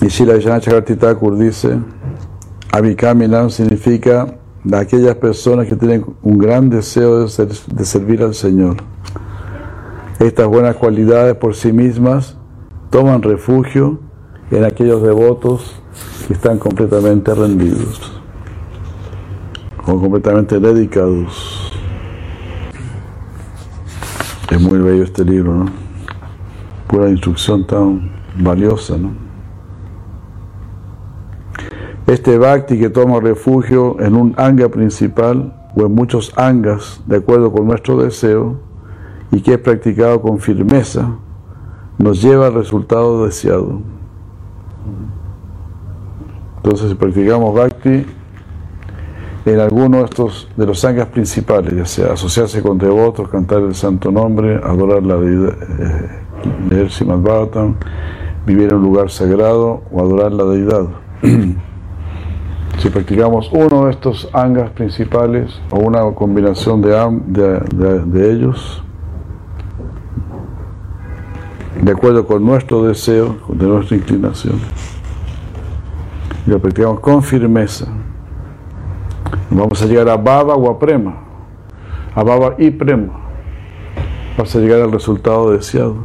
Y Shila Thakur dice, Abhikaminam significa de aquellas personas que tienen un gran deseo de, de servir al Señor. Estas buenas cualidades por sí mismas toman refugio en aquellos devotos que están completamente rendidos o completamente dedicados. Es muy bello este libro, ¿no? Pura instrucción tan valiosa, ¿no? Este bhakti que toma refugio en un anga principal o en muchos angas de acuerdo con nuestro deseo y que es practicado con firmeza, nos lleva al resultado deseado. Entonces, si practicamos bhakti en alguno de estos de los angas principales, ya sea asociarse con devotos, cantar el santo nombre, adorar la deidad, eh, leer Bhagavatam, vivir en un lugar sagrado o adorar la deidad. si practicamos uno de estos angas principales o una combinación de, de ellos, de acuerdo con nuestro deseo, de nuestra inclinación, y lo practicamos con firmeza, vamos a llegar a Baba o a Prema, a Baba y Prema, vas a llegar al resultado deseado.